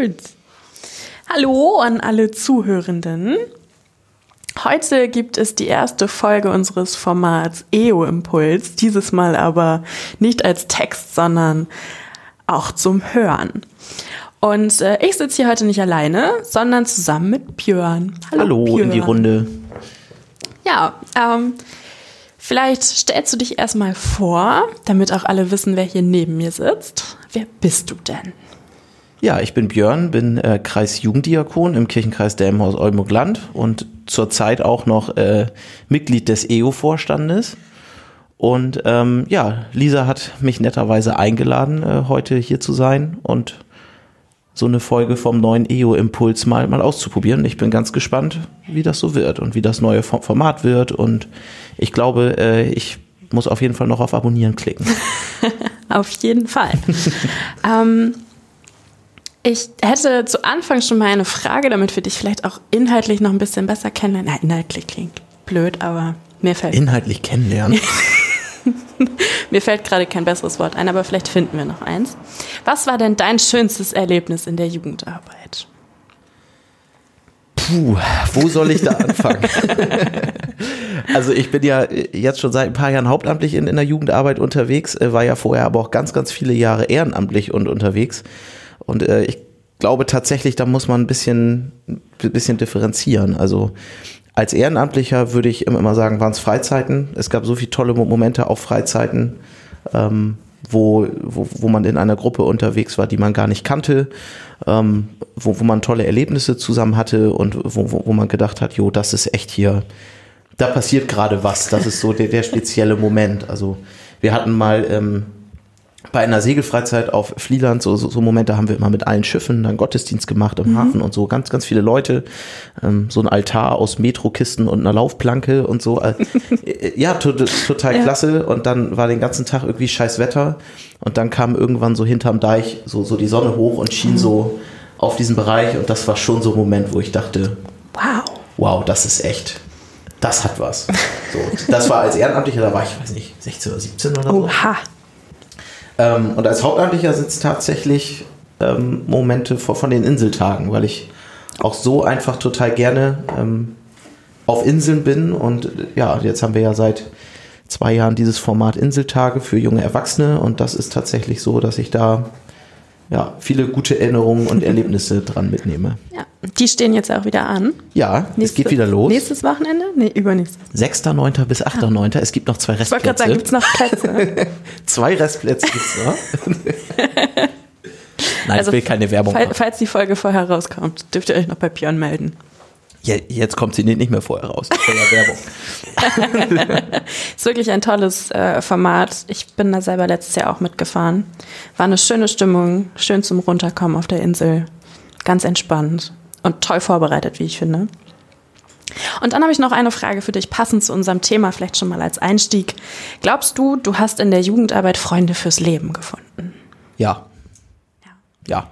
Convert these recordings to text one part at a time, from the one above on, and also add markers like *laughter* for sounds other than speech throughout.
gut. Hallo an alle Zuhörenden. Heute gibt es die erste Folge unseres Formats EO Impuls, dieses Mal aber nicht als Text, sondern auch zum Hören. Und äh, ich sitze hier heute nicht alleine, sondern zusammen mit Björn. Hallo, Hallo Björn. in die Runde. Ja, ähm, vielleicht stellst du dich erstmal vor, damit auch alle wissen, wer hier neben mir sitzt. Wer bist du denn? Ja, ich bin Björn, bin äh, Kreisjugenddiakon im Kirchenkreis Delmenhorst Oldenburg-Land und zurzeit auch noch äh, Mitglied des EO-Vorstandes. Und ähm, ja, Lisa hat mich netterweise eingeladen, äh, heute hier zu sein und so eine Folge vom neuen EO-Impuls mal, mal auszuprobieren. Ich bin ganz gespannt, wie das so wird und wie das neue Format wird. Und ich glaube, äh, ich muss auf jeden Fall noch auf Abonnieren klicken. *laughs* auf jeden Fall. *laughs* ähm, ich hätte zu Anfang schon mal eine Frage, damit wir dich vielleicht auch inhaltlich noch ein bisschen besser kennenlernen. Na, inhaltlich klingt blöd, aber mir fällt. Inhaltlich kennenlernen. *laughs* mir fällt gerade kein besseres Wort ein, aber vielleicht finden wir noch eins. Was war denn dein schönstes Erlebnis in der Jugendarbeit? Puh, wo soll ich da anfangen? *laughs* also ich bin ja jetzt schon seit ein paar Jahren hauptamtlich in, in der Jugendarbeit unterwegs, äh, war ja vorher aber auch ganz, ganz viele Jahre ehrenamtlich und unterwegs. Und äh, ich glaube tatsächlich, da muss man ein bisschen, ein bisschen differenzieren. Also als Ehrenamtlicher würde ich immer sagen, waren es Freizeiten. Es gab so viele tolle Momente auf Freizeiten, ähm, wo, wo, wo man in einer Gruppe unterwegs war, die man gar nicht kannte, ähm, wo, wo man tolle Erlebnisse zusammen hatte und wo, wo, wo man gedacht hat, jo, das ist echt hier, da passiert gerade was. Das ist so der, der spezielle Moment. Also wir hatten mal ähm, bei einer Segelfreizeit auf Flieland, so, so, so Momente haben wir immer mit allen Schiffen dann Gottesdienst gemacht im mhm. Hafen und so, ganz, ganz viele Leute, ähm, so ein Altar aus Metrokisten und einer Laufplanke und so. Äh, ja, to total ja. klasse. Und dann war den ganzen Tag irgendwie scheiß Wetter und dann kam irgendwann so hinterm Deich so, so die Sonne hoch und schien mhm. so auf diesen Bereich und das war schon so ein Moment, wo ich dachte, wow, wow, das ist echt, das hat was. So, das war als Ehrenamtlicher, da war ich, weiß nicht, 16 oder 17 oder so. Oha. Ähm, und als Hauptamtlicher sind es tatsächlich ähm, Momente von den Inseltagen, weil ich auch so einfach total gerne ähm, auf Inseln bin. Und ja, jetzt haben wir ja seit zwei Jahren dieses Format Inseltage für junge Erwachsene. Und das ist tatsächlich so, dass ich da ja, viele gute Erinnerungen und Erlebnisse dran mitnehme. Ja, die stehen jetzt auch wieder an. Ja, Nächste, es geht wieder los. Nächstes Wochenende? Nee, übernächstes. 6.9. bis 8.9. Ja. Es gibt noch zwei Restplätze. Ich wollte gerade sagen, gibt es noch Plätze? *laughs* zwei Restplätze gibt es noch. *laughs* Nein, also, ich will keine Werbung fall, Falls die Folge vorher rauskommt, dürft ihr euch noch bei Björn melden. Jetzt kommt sie nicht mehr vorher raus. Das ja Werbung. *laughs* ist wirklich ein tolles äh, Format. Ich bin da selber letztes Jahr auch mitgefahren. War eine schöne Stimmung, schön zum Runterkommen auf der Insel. Ganz entspannt und toll vorbereitet, wie ich finde. Und dann habe ich noch eine Frage für dich, passend zu unserem Thema, vielleicht schon mal als Einstieg. Glaubst du, du hast in der Jugendarbeit Freunde fürs Leben gefunden? Ja. Ja. ja.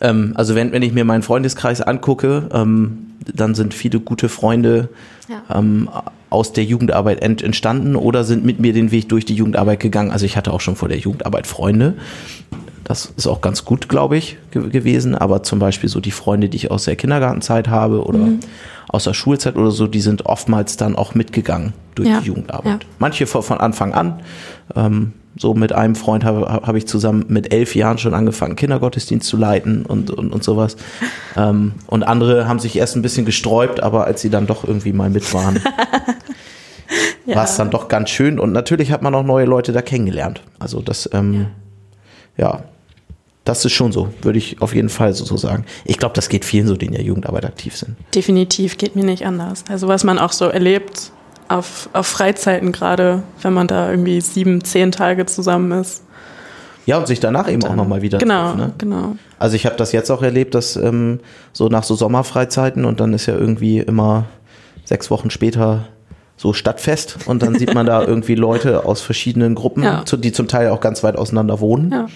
Ähm, also wenn, wenn ich mir meinen Freundeskreis angucke, ähm, dann sind viele gute Freunde ja. ähm, aus der Jugendarbeit ent entstanden oder sind mit mir den Weg durch die Jugendarbeit gegangen. Also ich hatte auch schon vor der Jugendarbeit Freunde. Das ist auch ganz gut, glaube ich, ge gewesen. Aber zum Beispiel so die Freunde, die ich aus der Kindergartenzeit habe oder mhm. aus der Schulzeit oder so, die sind oftmals dann auch mitgegangen durch ja. die Jugendarbeit. Ja. Manche von Anfang an. Ähm, so mit einem Freund habe hab ich zusammen mit elf Jahren schon angefangen, Kindergottesdienst zu leiten und, und, und sowas. Ähm, und andere haben sich erst ein bisschen gesträubt, aber als sie dann doch irgendwie mal mit waren, *laughs* ja. war es dann doch ganz schön. Und natürlich hat man auch neue Leute da kennengelernt. Also das, ähm, ja. ja. das ist schon so, würde ich auf jeden Fall so, so sagen. Ich glaube, das geht vielen so, die in der Jugendarbeit aktiv sind. Definitiv, geht mir nicht anders. Also was man auch so erlebt, auf, auf Freizeiten gerade, wenn man da irgendwie sieben, zehn Tage zusammen ist. Ja, und sich danach eben auch nochmal wieder genau, trifft. Ne? Genau. Also ich habe das jetzt auch erlebt, dass ähm, so nach so Sommerfreizeiten und dann ist ja irgendwie immer sechs Wochen später so Stadtfest und dann sieht man da *laughs* irgendwie Leute aus verschiedenen Gruppen, ja. die zum Teil auch ganz weit auseinander wohnen. Ja.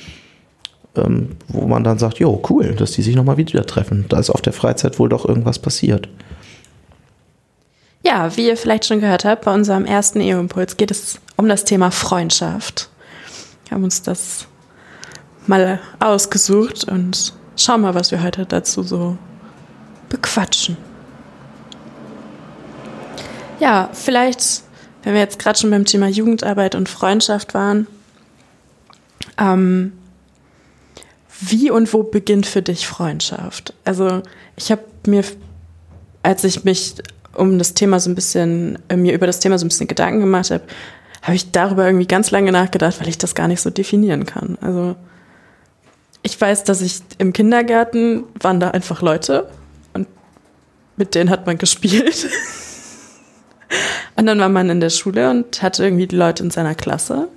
Ähm, wo man dann sagt, jo, cool, dass die sich nochmal wieder treffen. Da ist auf der Freizeit wohl doch irgendwas passiert. Ja, wie ihr vielleicht schon gehört habt, bei unserem ersten EU-Impuls geht es um das Thema Freundschaft. Wir haben uns das mal ausgesucht und schau mal, was wir heute dazu so bequatschen. Ja, vielleicht, wenn wir jetzt gerade schon beim Thema Jugendarbeit und Freundschaft waren, ähm, wie und wo beginnt für dich Freundschaft? Also ich habe mir, als ich mich um das Thema so ein bisschen, äh, mir über das Thema so ein bisschen Gedanken gemacht habe, habe ich darüber irgendwie ganz lange nachgedacht, weil ich das gar nicht so definieren kann. Also ich weiß, dass ich im Kindergarten waren da einfach Leute und mit denen hat man gespielt. *laughs* und dann war man in der Schule und hatte irgendwie die Leute in seiner Klasse.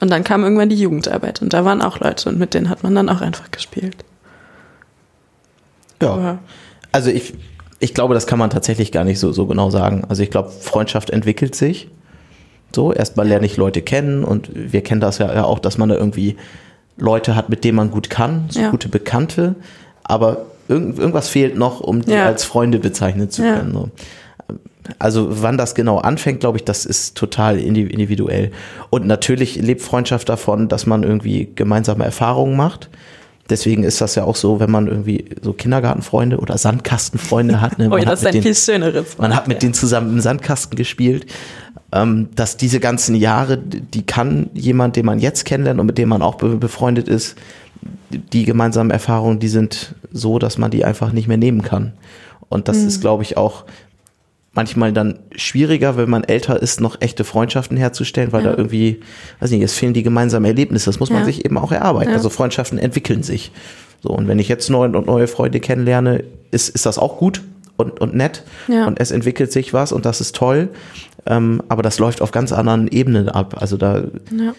Und dann kam irgendwann die Jugendarbeit und da waren auch Leute und mit denen hat man dann auch einfach gespielt. Ja. Aber also ich, ich glaube, das kann man tatsächlich gar nicht so, so genau sagen. Also ich glaube, Freundschaft entwickelt sich. So, erstmal lerne ich Leute kennen und wir kennen das ja auch, dass man da irgendwie Leute hat, mit denen man gut kann, so ja. gute Bekannte, aber irgend, irgendwas fehlt noch, um die ja. als Freunde bezeichnen zu können. So. Also wann das genau anfängt, glaube ich, das ist total individuell. Und natürlich lebt Freundschaft davon, dass man irgendwie gemeinsame Erfahrungen macht. Deswegen ist das ja auch so, wenn man irgendwie so Kindergartenfreunde oder Sandkastenfreunde hat. Ne? *laughs* oh ja, das ist ein viel schöneres. Man hat mit ja. denen zusammen im Sandkasten gespielt ähm, dass diese ganzen Jahre, die kann jemand, den man jetzt kennenlernt und mit dem man auch befreundet ist, die gemeinsamen Erfahrungen, die sind so, dass man die einfach nicht mehr nehmen kann. Und das mhm. ist, glaube ich, auch manchmal dann schwieriger, wenn man älter ist, noch echte Freundschaften herzustellen, weil ja. da irgendwie, weiß nicht, es fehlen die gemeinsamen Erlebnisse. Das muss man ja. sich eben auch erarbeiten. Ja. Also Freundschaften entwickeln sich. So, und wenn ich jetzt neue und neue Freunde kennenlerne, ist, ist das auch gut und, und nett. Und es entwickelt sich was und das ist toll. Ähm, aber das läuft auf ganz anderen Ebenen ab. Also da, ja.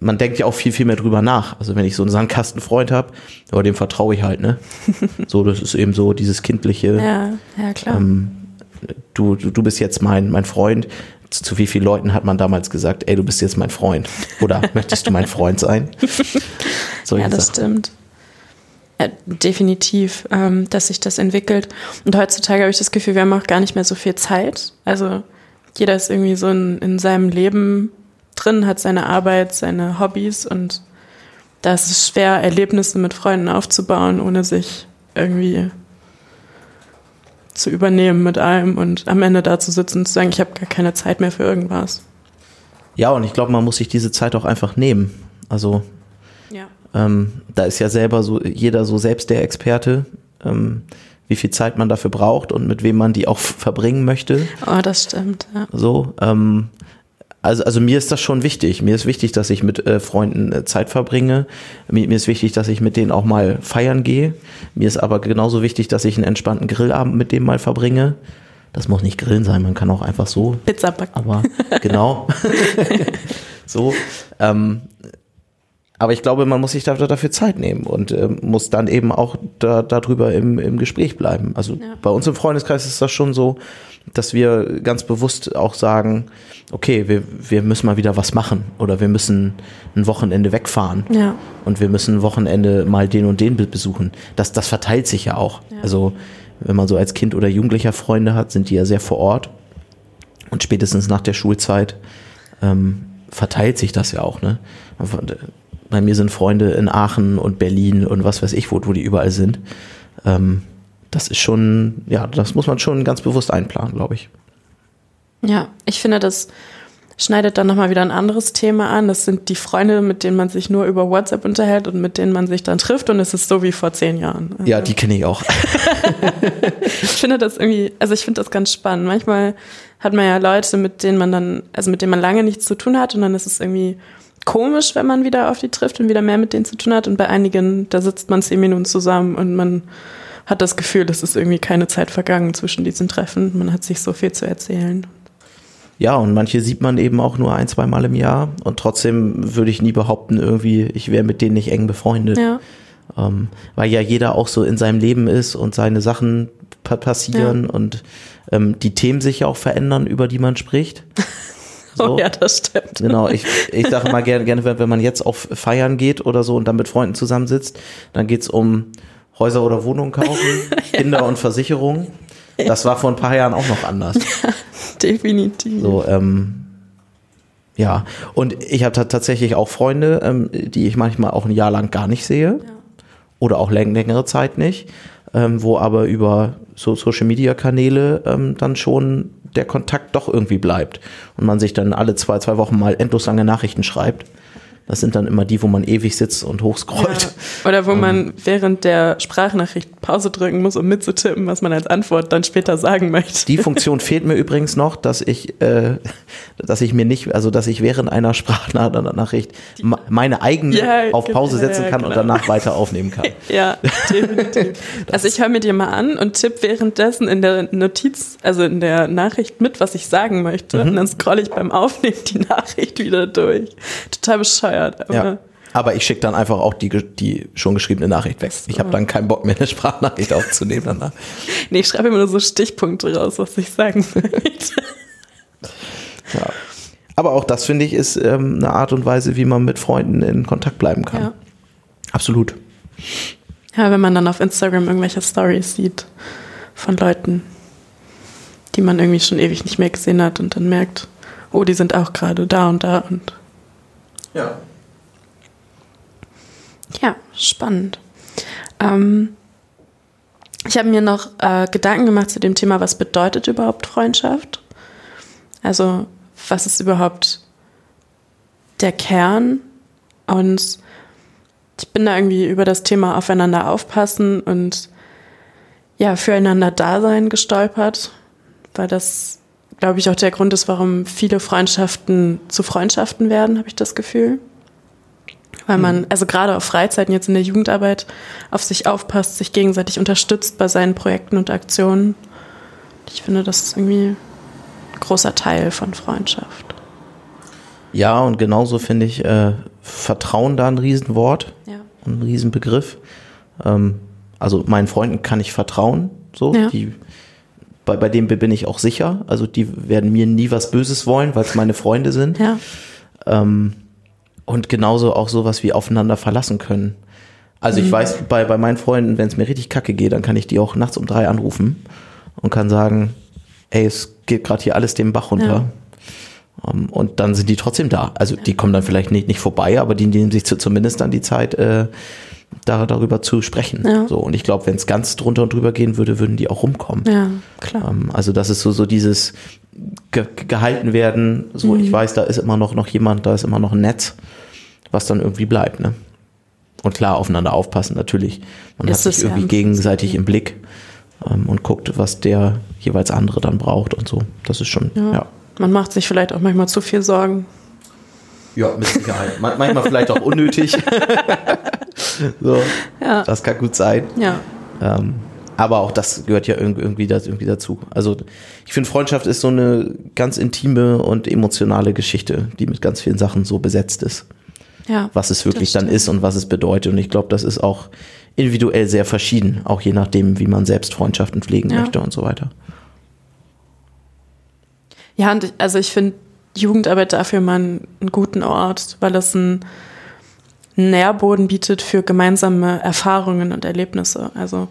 man denkt ja auch viel, viel mehr drüber nach. Also wenn ich so einen Sandkastenfreund habe, aber dem vertraue ich halt, ne? *laughs* so, das ist eben so dieses kindliche. Ja, ja klar. Ähm, du, du, bist jetzt mein, mein Freund. Zu, zu wie vielen Leuten hat man damals gesagt, ey, du bist jetzt mein Freund? Oder *laughs* möchtest du mein Freund sein? *laughs* So ja, das stimmt. Ja, definitiv, ähm, dass sich das entwickelt. Und heutzutage habe ich das Gefühl, wir haben auch gar nicht mehr so viel Zeit. Also jeder ist irgendwie so in, in seinem Leben drin, hat seine Arbeit, seine Hobbys und da ist es schwer, Erlebnisse mit Freunden aufzubauen, ohne sich irgendwie zu übernehmen mit allem und am Ende da zu sitzen und zu sagen, ich habe gar keine Zeit mehr für irgendwas. Ja, und ich glaube, man muss sich diese Zeit auch einfach nehmen. Also ja. ähm, da ist ja selber so jeder so selbst der Experte. Ähm, wie viel Zeit man dafür braucht und mit wem man die auch verbringen möchte. Oh, das stimmt, ja. So, ähm, also, also mir ist das schon wichtig. Mir ist wichtig, dass ich mit äh, Freunden äh, Zeit verbringe. Mir, mir, ist wichtig, dass ich mit denen auch mal feiern gehe. Mir ist aber genauso wichtig, dass ich einen entspannten Grillabend mit dem mal verbringe. Das muss nicht Grillen sein, man kann auch einfach so. Pizza backen. Aber genau. *laughs* *laughs* so. Ähm, aber ich glaube, man muss sich dafür Zeit nehmen und äh, muss dann eben auch da, darüber im, im Gespräch bleiben. Also ja. bei uns im Freundeskreis ist das schon so, dass wir ganz bewusst auch sagen, okay, wir, wir müssen mal wieder was machen oder wir müssen ein Wochenende wegfahren ja. und wir müssen ein Wochenende mal den und den besuchen. Das, das verteilt sich ja auch. Ja. Also wenn man so als Kind oder Jugendlicher Freunde hat, sind die ja sehr vor Ort und spätestens nach der Schulzeit ähm, verteilt sich das ja auch. Ne? Bei mir sind Freunde in Aachen und Berlin und was weiß ich, wo, wo die überall sind. Ähm, das ist schon, ja, das muss man schon ganz bewusst einplanen, glaube ich. Ja, ich finde, das schneidet dann nochmal wieder ein anderes Thema an. Das sind die Freunde, mit denen man sich nur über WhatsApp unterhält und mit denen man sich dann trifft und es ist so wie vor zehn Jahren. Also ja, die kenne ich auch. *laughs* ich finde das irgendwie, also ich finde das ganz spannend. Manchmal hat man ja Leute, mit denen man dann, also mit denen man lange nichts zu tun hat und dann ist es irgendwie komisch, wenn man wieder auf die trifft und wieder mehr mit denen zu tun hat. Und bei einigen, da sitzt man zehn Minuten zusammen und man hat das Gefühl, es ist irgendwie keine Zeit vergangen zwischen diesen Treffen. Man hat sich so viel zu erzählen. Ja, und manche sieht man eben auch nur ein, zwei Mal im Jahr. Und trotzdem würde ich nie behaupten, irgendwie, ich wäre mit denen nicht eng befreundet. Ja. Ähm, weil ja jeder auch so in seinem Leben ist und seine Sachen passieren ja. und ähm, die Themen sich ja auch verändern, über die man spricht. *laughs* So. Oh ja, das stimmt. Genau, ich, ich sage mal gerne, gerne, wenn man jetzt auf Feiern geht oder so und dann mit Freunden zusammensitzt, dann geht's um Häuser oder Wohnungen kaufen, *laughs* ja. Kinder und Versicherungen. Das war vor ein paar Jahren auch noch anders. *laughs* Ja, definitiv. So, ähm, ja, und ich habe tatsächlich auch Freunde, ähm, die ich manchmal auch ein Jahr lang gar nicht sehe. Ja. oder auch läng längere Zeit nicht, ähm, wo aber über so Social-Media-Kanäle ähm, dann schon der Kontakt doch irgendwie bleibt und man sich dann alle zwei, zwei Wochen mal endlos lange Nachrichten schreibt. Das sind dann immer die, wo man ewig sitzt und hochscrollt. Ja. Oder wo um, man während der Sprachnachricht Pause drücken muss, um mitzutippen, was man als Antwort dann später sagen möchte. Die *laughs* Funktion fehlt mir übrigens noch, dass ich, äh, dass ich mir nicht, also dass ich während einer Sprachnachricht meine eigene ja, auf Pause setzen kann ja, und danach weiter aufnehmen kann. *laughs* Ja, definitiv. *laughs* also ich höre mir die mal an und tippe währenddessen in der Notiz, also in der Nachricht mit, was ich sagen möchte. Mhm. Und dann scrolle ich beim Aufnehmen die Nachricht wieder durch. Total bescheuert bescheuert. Aber, ja. aber ich schicke dann einfach auch die, die schon geschriebene Nachricht weg. Ich habe dann keinen Bock mehr, eine Sprachnachricht aufzunehmen danach. *laughs* nee, ich schreibe immer nur so Stichpunkte raus, was ich sagen möchte. *laughs* ja. Aber auch das, finde ich, ist ähm, eine Art und Weise, wie man mit Freunden in Kontakt bleiben kann. Ja. Absolut. Ja, wenn man dann auf Instagram irgendwelche Stories sieht von Leuten, die man irgendwie schon ewig nicht mehr gesehen hat und dann merkt, oh, die sind auch gerade da und da und ja. Ja, spannend. Ähm, ich habe mir noch äh, Gedanken gemacht zu dem Thema, was bedeutet überhaupt Freundschaft? Also, was ist überhaupt der Kern? Und ich bin da irgendwie über das Thema aufeinander aufpassen und ja, füreinander Dasein gestolpert, weil das glaube ich, auch der Grund ist, warum viele Freundschaften zu Freundschaften werden, habe ich das Gefühl. Weil man, mhm. also gerade auf Freizeiten jetzt in der Jugendarbeit, auf sich aufpasst, sich gegenseitig unterstützt bei seinen Projekten und Aktionen. Ich finde, das ist irgendwie ein großer Teil von Freundschaft. Ja, und genauso finde ich äh, Vertrauen da ein Riesenwort, ja. ein Riesenbegriff. Ähm, also meinen Freunden kann ich vertrauen, so, ja. die bei, bei dem bin ich auch sicher. Also die werden mir nie was Böses wollen, weil es meine Freunde sind. Ja. Ähm, und genauso auch sowas wie aufeinander verlassen können. Also ich mhm. weiß, bei, bei meinen Freunden, wenn es mir richtig kacke geht, dann kann ich die auch nachts um drei anrufen und kann sagen, ey, es geht gerade hier alles den Bach runter. Ja. Um, ähm, und dann sind die trotzdem da. Also die kommen dann vielleicht nicht, nicht vorbei, aber die nehmen sich zu, zumindest dann die Zeit, äh, da, darüber zu sprechen. Ja. So, und ich glaube, wenn es ganz drunter und drüber gehen würde, würden die auch rumkommen. Ja, klar. Ähm, also das ist so, so dieses ge gehalten werden, so mhm. ich weiß, da ist immer noch, noch jemand, da ist immer noch ein Netz, was dann irgendwie bleibt. Ne? Und klar, aufeinander aufpassen, natürlich. Man ist hat sich irgendwie gegenseitig im Blick ähm, und guckt, was der jeweils andere dann braucht und so. Das ist schon, ja. ja. Man macht sich vielleicht auch manchmal zu viel Sorgen. Ja, mit Sicherheit. Manchmal vielleicht auch unnötig. *laughs* so, ja. Das kann gut sein. Ja. Ähm, aber auch das gehört ja irgendwie, das, irgendwie dazu. Also ich finde, Freundschaft ist so eine ganz intime und emotionale Geschichte, die mit ganz vielen Sachen so besetzt ist. Ja, was es wirklich dann ist und was es bedeutet. Und ich glaube, das ist auch individuell sehr verschieden, auch je nachdem, wie man selbst Freundschaften pflegen ja. möchte und so weiter. Ja, und also ich finde, Jugendarbeit dafür mal einen, einen guten Ort, weil es einen Nährboden bietet für gemeinsame Erfahrungen und Erlebnisse. Also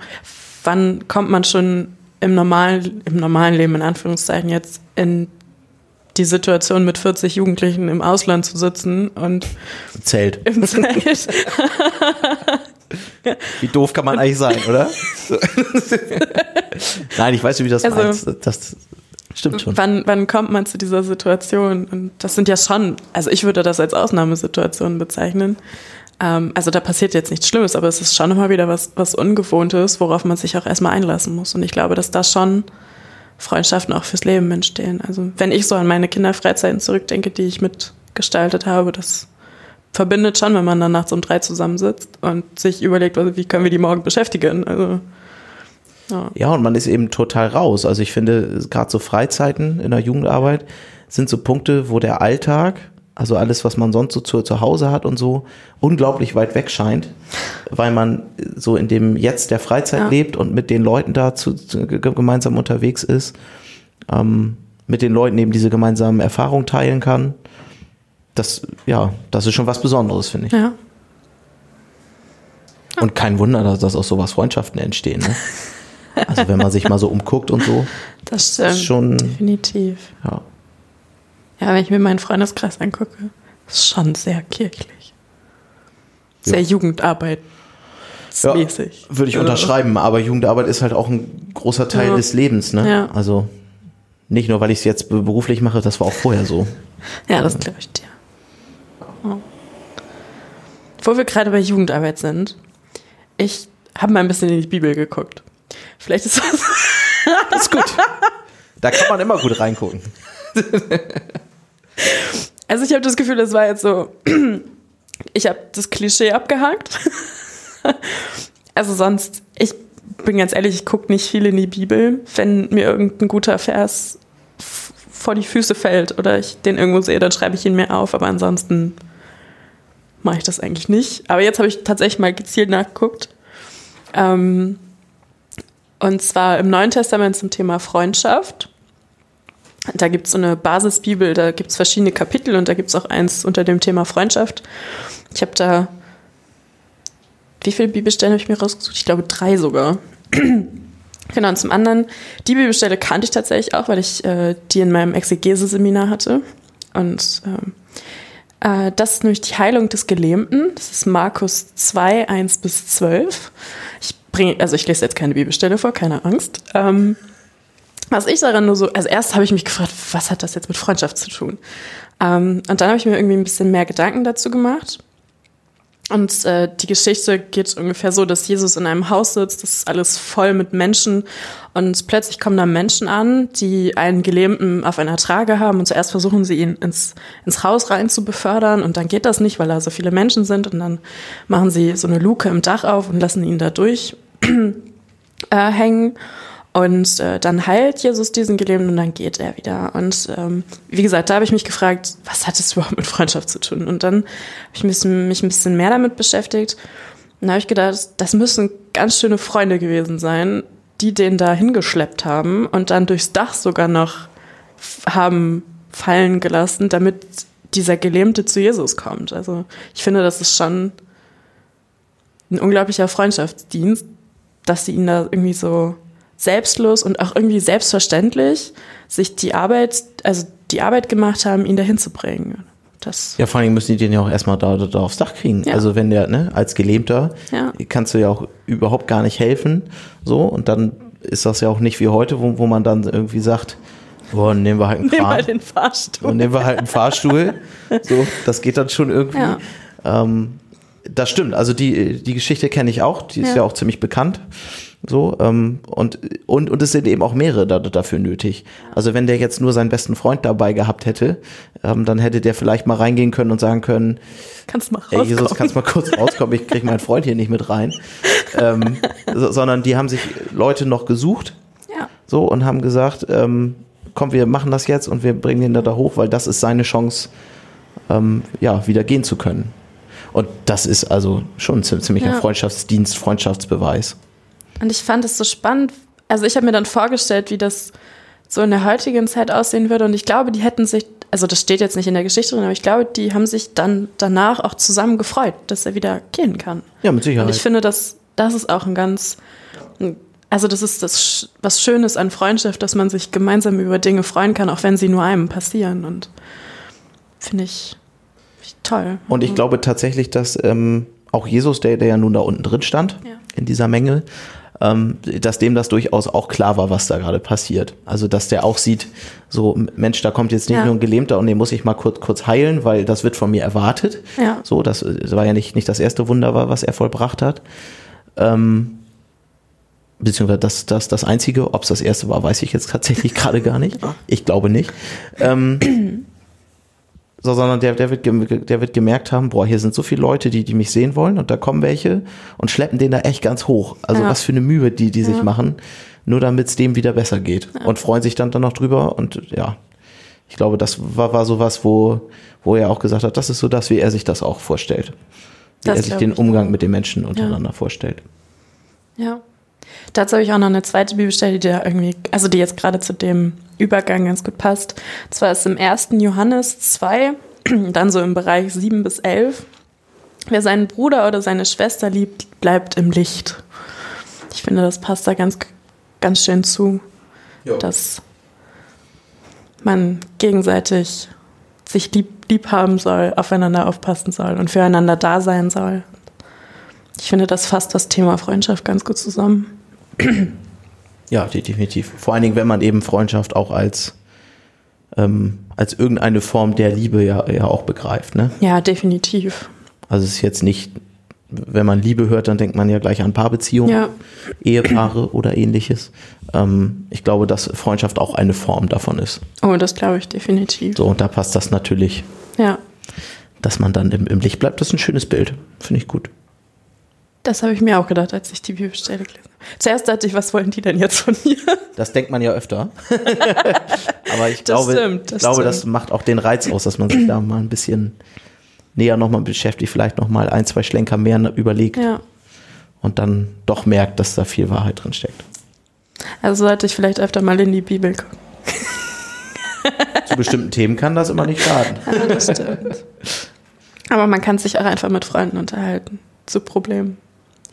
wann kommt man schon im normalen, im normalen Leben in Anführungszeichen jetzt in die Situation mit 40 Jugendlichen im Ausland zu sitzen und Zelt. *laughs* Im Zelt. Wie doof kann man eigentlich sein, oder? *laughs* Nein, ich weiß nicht, wie das also, meinst. Das, Stimmt schon. Wann, wann kommt man zu dieser Situation? Und das sind ja schon, also ich würde das als Ausnahmesituation bezeichnen. Ähm, also da passiert jetzt nichts Schlimmes, aber es ist schon immer wieder was, was Ungewohntes, worauf man sich auch erstmal einlassen muss. Und ich glaube, dass da schon Freundschaften auch fürs Leben entstehen. Also wenn ich so an meine Kinderfreizeiten zurückdenke, die ich mitgestaltet habe, das verbindet schon, wenn man dann nachts um drei zusammensitzt und sich überlegt, wie können wir die morgen beschäftigen. Also ja. ja, und man ist eben total raus. Also ich finde, gerade so Freizeiten in der Jugendarbeit sind so Punkte, wo der Alltag, also alles, was man sonst so zu, zu Hause hat und so, unglaublich weit weg scheint, weil man so in dem Jetzt der Freizeit ja. lebt und mit den Leuten da zu, zu, gemeinsam unterwegs ist, ähm, mit den Leuten eben diese gemeinsamen Erfahrungen teilen kann. Das, ja, das ist schon was Besonderes, finde ich. Ja. Und kein Wunder, dass, dass aus sowas Freundschaften entstehen. Ne? *laughs* Also wenn man sich mal so umguckt und so. Das stimmt. Ist schon, definitiv. Ja. Ja, wenn ich mir meinen Freundeskreis angucke, ist schon sehr kirchlich. Sehr ja. Jugendarbeit. Ja, würde ich Also, unterschreiben, aber Jugendarbeit ist halt auch ein großer Teil Ja. des Lebens, ne? Ja. Also nicht nur, weil ich es jetzt be- beruflich mache, das war auch vorher so. *laughs* Ja, das glaube ich dir. Oh. Wo wir gerade bei Jugendarbeit sind, ich habe mal ein bisschen in die Bibel geguckt. Vielleicht ist das. Das ist gut. Da kann man immer gut reingucken. Also ich habe das Gefühl, das war jetzt so. *clears throat* Ich habe das Klischee abgehakt. *laughs* Also sonst, ich bin ganz ehrlich, ich gucke nicht viel in die Bibel. Wenn mir irgendein guter Vers vor die Füße fällt oder ich den irgendwo sehe, dann schreibe ich ihn mir auf. Aber ansonsten mache ich das eigentlich nicht. Aber jetzt habe ich tatsächlich mal gezielt nachgeguckt. Ähm, und zwar im Neuen Testament zum Thema Freundschaft. Da gibt es so eine Basisbibel, da gibt es verschiedene Kapitel und da gibt es auch eins unter dem Thema Freundschaft. Ich habe da, wie viele Bibelstellen habe ich mir rausgesucht? Ich glaube drei sogar. *clears throat* genau, und zum anderen, die Bibelstelle kannte ich tatsächlich auch, weil ich äh, die in meinem Exegese-Seminar hatte. Und ähm, äh, das ist nämlich die Heilung des Gelähmten. Das ist Markus 2, 1 bis 12. Ich bringe, also ich lese jetzt keine Bibelstelle vor, keine Angst. Ähm, was ich daran nur so, also erst habe ich mich gefragt, was hat das jetzt mit Freundschaft zu tun? Ähm, und dann habe ich mir irgendwie ein bisschen mehr Gedanken dazu gemacht. Und äh, die Geschichte geht ungefähr so, dass Jesus in einem Haus sitzt, das ist alles voll mit Menschen und plötzlich kommen da Menschen an, die einen Gelähmten auf einer Trage haben und zuerst versuchen sie ihn ins, ins Haus rein zu befördern und dann geht das nicht, weil da so viele Menschen sind und dann machen sie so eine Luke im Dach auf und lassen ihn da durch *clears throat* äh, hängen. Und äh, dann heilt Jesus diesen Gelähmten und dann geht er wieder. Und ähm, wie gesagt, da habe ich mich gefragt, was hat es *laughs* überhaupt mit Freundschaft zu tun? Und dann habe ich mich, mich ein bisschen mehr damit beschäftigt. Und habe ich gedacht, das müssen ganz schöne Freunde gewesen sein, die den da hingeschleppt haben und dann durchs Dach sogar noch haben fallen gelassen, damit dieser Gelähmte zu Jesus kommt. Also ich finde, das ist schon ein unglaublicher Freundschaftsdienst, dass sie ihn da irgendwie so selbstlos und auch irgendwie selbstverständlich sich die Arbeit, also die Arbeit gemacht haben, ihn dahin zu bringen. Das, Ja, vor allem müssen die den ja auch erstmal da, da aufs Dach kriegen. Ja. Also wenn der, ne, als Gelähmter Ja. kannst du ja auch überhaupt gar nicht helfen. So, und dann ist das ja auch nicht wie heute, wo, wo man dann irgendwie sagt, boah, nehmen wir halt einen nehmen wir den Fahrstuhl. Und nehmen wir halt einen Fahrstuhl. *laughs* So, das geht dann schon irgendwie. Ja. Ähm, das stimmt. Also die, die Geschichte kenne ich auch. Die ist ja. Ja. auch ziemlich bekannt. So, ähm, und, und, und es sind eben auch mehrere da, dafür nötig. Also wenn der jetzt nur seinen besten Freund dabei gehabt hätte, ähm, dann hätte der vielleicht mal reingehen können und sagen können, Kannst mal ey rauskommen. Jesus, kannst mal kurz rauskommen, ich krieg meinen Freund hier nicht mit rein. ähm, so, sondern die haben sich Leute noch gesucht, ja. so, und haben gesagt, ähm, komm, wir machen das jetzt und wir bringen den da, da hoch, weil das ist seine Chance, ähm, ja, wieder gehen zu können. Und das ist also schon ein ziemlicher Ja. Freundschaftsdienst, Freundschaftsbeweis. Und ich fand es so spannend. Also ich habe mir dann vorgestellt, wie das so in der heutigen Zeit aussehen würde. Und ich glaube, die hätten sich, also das steht jetzt nicht in der Geschichte drin, aber ich glaube, die haben sich dann danach auch zusammen gefreut, dass er wieder gehen kann. Ja, mit Sicherheit. Und ich finde, das, das ist auch ein ganz, also das ist das, was Schönes an Freundschaft, dass man sich gemeinsam über Dinge freuen kann, auch wenn sie nur einem passieren. Und finde ich toll. Und ich glaube tatsächlich, dass ähm, auch Jesus, der, der ja nun da unten drin stand, Ja. in dieser Menge, ähm, dass dem das durchaus auch klar war, was da gerade passiert. Also, dass der auch sieht, so, Mensch, da kommt jetzt nicht Ja. nur ein Gelähmter und den muss ich mal kurz, kurz heilen, weil das wird von mir erwartet. Ja. So, das, das war ja nicht, nicht das erste Wunder, war, was er vollbracht hat. Ähm, beziehungsweise das, das, das einzige, ob es das erste war, weiß ich jetzt tatsächlich *laughs* gerade gar nicht. Ich glaube nicht. Ähm, so, sondern der, der, wird, der wird gemerkt haben, boah, hier sind so viele Leute, die, die mich sehen wollen und da kommen welche und schleppen den da echt ganz hoch. Also Ja. was für eine Mühe, die, die sich Ja. machen, nur damit es dem wieder besser geht und freuen sich dann, dann noch drüber und ja, ich glaube, das war, war sowas, wo, wo er auch gesagt hat, das ist so das, wie er sich das auch vorstellt. Wie Das er sich den Umgang mit den Menschen untereinander vorstellt. Ja. Dazu habe ich auch noch eine zweite Bibelstelle, die da irgendwie, also die jetzt gerade zu dem Übergang ganz gut passt. Zwar ist im 1. Johannes 2, *clears throat* dann so im Bereich 7 bis 11. Wer seinen Bruder oder seine Schwester liebt, bleibt im Licht. Ich finde, das passt da ganz, ganz schön zu, dass man gegenseitig sich lieb, lieb haben soll, aufeinander aufpassen soll und füreinander da sein soll. Ich finde, das fasst das Thema Freundschaft ganz gut zusammen. *clears throat* Ja, definitiv. Vor allen Dingen, wenn man eben Freundschaft auch als, ähm, als irgendeine Form der Liebe ja, ja auch begreift. Ne? Ja, definitiv. Also es ist jetzt nicht, wenn man Liebe hört, dann denkt man ja gleich an Paarbeziehungen, Ja. Ehepaare oder ähnliches. Ähm, ich glaube, dass Freundschaft auch eine Form davon ist. Oh, das glaube ich definitiv. So, und da passt das natürlich, Ja, dass man dann im, im Licht bleibt. Das ist ein schönes Bild. Finde ich gut. Das habe ich mir auch gedacht, als ich die Bibelstelle gelesen habe. Zuerst dachte ich, was wollen die denn jetzt von mir? Das denkt man ja öfter. *laughs* Aber ich Das glaube, stimmt, das glaube das macht auch den Reiz aus, dass man sich da mal ein bisschen näher nochmal beschäftigt, vielleicht nochmal ein, zwei Schlenker mehr überlegt Ja. und dann doch merkt, dass da viel Wahrheit drin steckt. Also sollte ich vielleicht öfter mal in die Bibel gucken. Zu bestimmten Themen kann das immer nicht schaden. Ja, das stimmt. Aber man kann sich auch einfach mit Freunden unterhalten zu Problemen.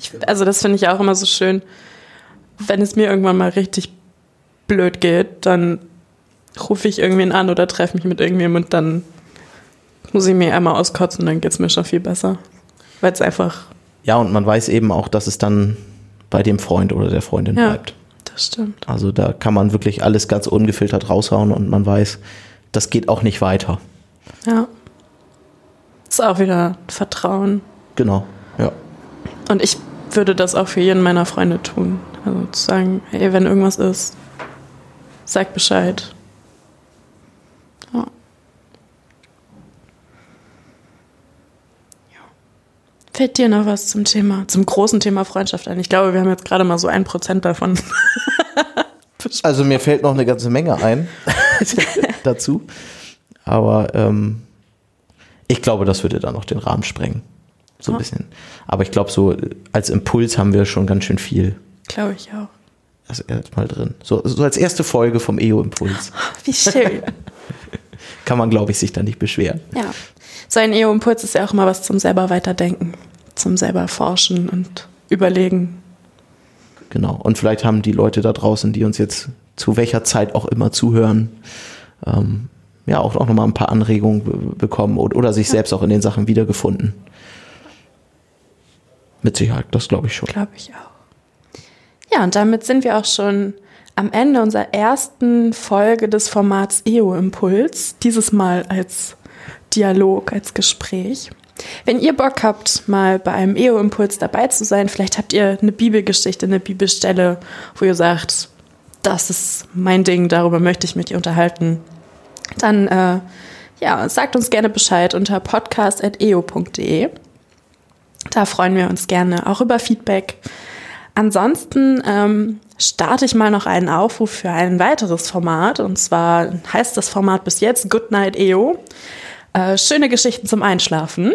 Ich, also das finde ich auch immer so schön. Wenn es mir irgendwann mal richtig blöd geht, dann rufe ich irgendwen an oder treffe mich mit irgendjemandem und dann muss ich mir einmal auskotzen dann geht es mir schon viel besser. Weil es einfach, Ja, und man weiß eben auch, dass es dann bei dem Freund oder der Freundin Ja. bleibt. das stimmt. Also da kann man wirklich alles ganz ungefiltert raushauen und man weiß, das geht auch nicht weiter. Ja. Ist auch wieder Vertrauen. Genau, ja. Und ich würde das auch für jeden meiner Freunde tun. Also zu sagen, hey, wenn irgendwas ist, sag Bescheid. Ja. Fällt dir noch was zum Thema, zum großen Thema Freundschaft ein? Ich glaube, wir haben jetzt gerade mal so ein Prozent davon. *laughs* Also mir fällt noch eine ganze Menge ein *laughs* dazu. Aber ähm, ich glaube, das würde dann noch den Rahmen sprengen. So ein Ja. bisschen. Aber ich glaube, so als Impuls haben wir schon ganz schön viel glaube ich auch. das erstmal drin. So, so als erste Folge vom EO-Impuls *laughs* Wie schön. *laughs* kann man, glaube ich, sich da nicht beschweren. ja. So ein EO-Impuls ist ja auch immer was zum selber weiterdenken, zum selber forschen und überlegen. Genau. Und vielleicht haben die Leute da draußen, die uns jetzt zu welcher Zeit auch immer zuhören, ähm, ja auch, auch nochmal ein paar Anregungen be bekommen oder, oder sich selbst auch in den Sachen wiedergefunden. Mit Sicherheit, das glaube ich schon. Glaube ich auch. Ja, und damit sind wir auch schon am Ende unserer ersten Folge des Formats EO Impuls. Dieses Mal als Dialog, als Gespräch. Wenn ihr Bock habt, mal bei einem EO Impuls dabei zu sein, vielleicht habt ihr eine Bibelgeschichte, eine Bibelstelle, wo ihr sagt, das ist mein Ding, darüber möchte ich mich unterhalten, dann äh, ja, sagt uns gerne Bescheid unter podcast.eo.de. Da freuen wir uns gerne auch über Feedback. Ansonsten ähm, starte ich mal noch einen Aufruf für ein weiteres Format. Und zwar heißt das Format bis jetzt Good Night EO. Äh, schöne Geschichten zum Einschlafen.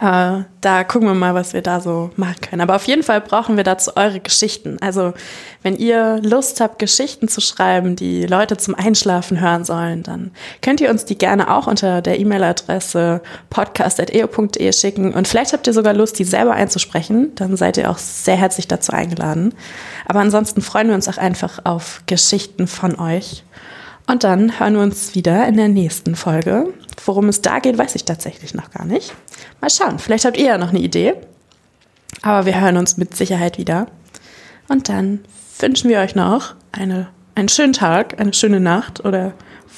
Äh, da gucken wir mal, was wir da so machen können. Aber auf jeden Fall brauchen wir dazu eure Geschichten. Also, wenn ihr Lust habt, Geschichten zu schreiben, die Leute zum Einschlafen hören sollen, dann könnt ihr uns die gerne auch unter der E-Mail-Adresse podcast.eo.de schicken. Und vielleicht habt ihr sogar Lust, die selber einzusprechen. Dann seid ihr auch sehr herzlich dazu eingeladen. Aber ansonsten freuen wir uns auch einfach auf Geschichten von euch. Und dann hören wir uns wieder in der nächsten Folge. Worum es da geht, weiß ich tatsächlich noch gar nicht. Mal schauen, vielleicht habt ihr ja noch eine Idee. Aber wir hören uns mit Sicherheit wieder. Und dann wünschen wir euch noch eine, einen schönen Tag, eine schöne Nacht oder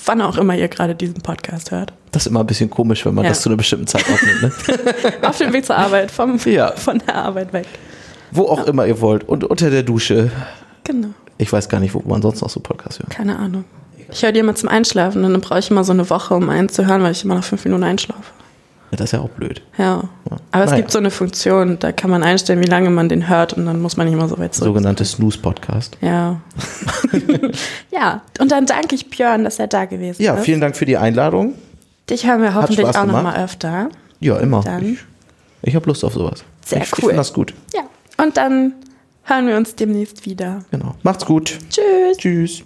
wann auch immer ihr gerade diesen Podcast hört. Das ist immer ein bisschen komisch, wenn man Ja. das zu einer bestimmten Zeit aufnimmt. Ne? *laughs* Auf dem Weg zur Arbeit, vom, Ja. von der Arbeit weg. Wo auch immer ihr wollt. Und unter der Dusche. Genau, Ich weiß gar nicht, wo man sonst noch so Podcasts hört. keine Ahnung. Ich höre die immer zum Einschlafen und dann brauche ich immer so eine Woche, um einen zu hören, weil ich immer nach fünf Minuten einschlafe. Ja, das ist ja auch blöd. Ja. Aber es Naja. gibt so eine Funktion, da kann man einstellen, wie lange man den hört und dann muss man nicht immer so weit zurück. Sogenannte Snooze-Podcast. Ja. *laughs* ja, und dann danke ich Björn, dass er da gewesen Ja, ist. vielen Dank für die Einladung. Dich hören wir hoffentlich auch noch gemacht. mal öfter. Ja, immer. Dann. Ich, ich habe Lust auf sowas. Sehr ich, Ich cool. finde das gut. Ja. Und dann hören wir uns demnächst wieder. Genau. Macht's gut. Tschüss. Tschüss.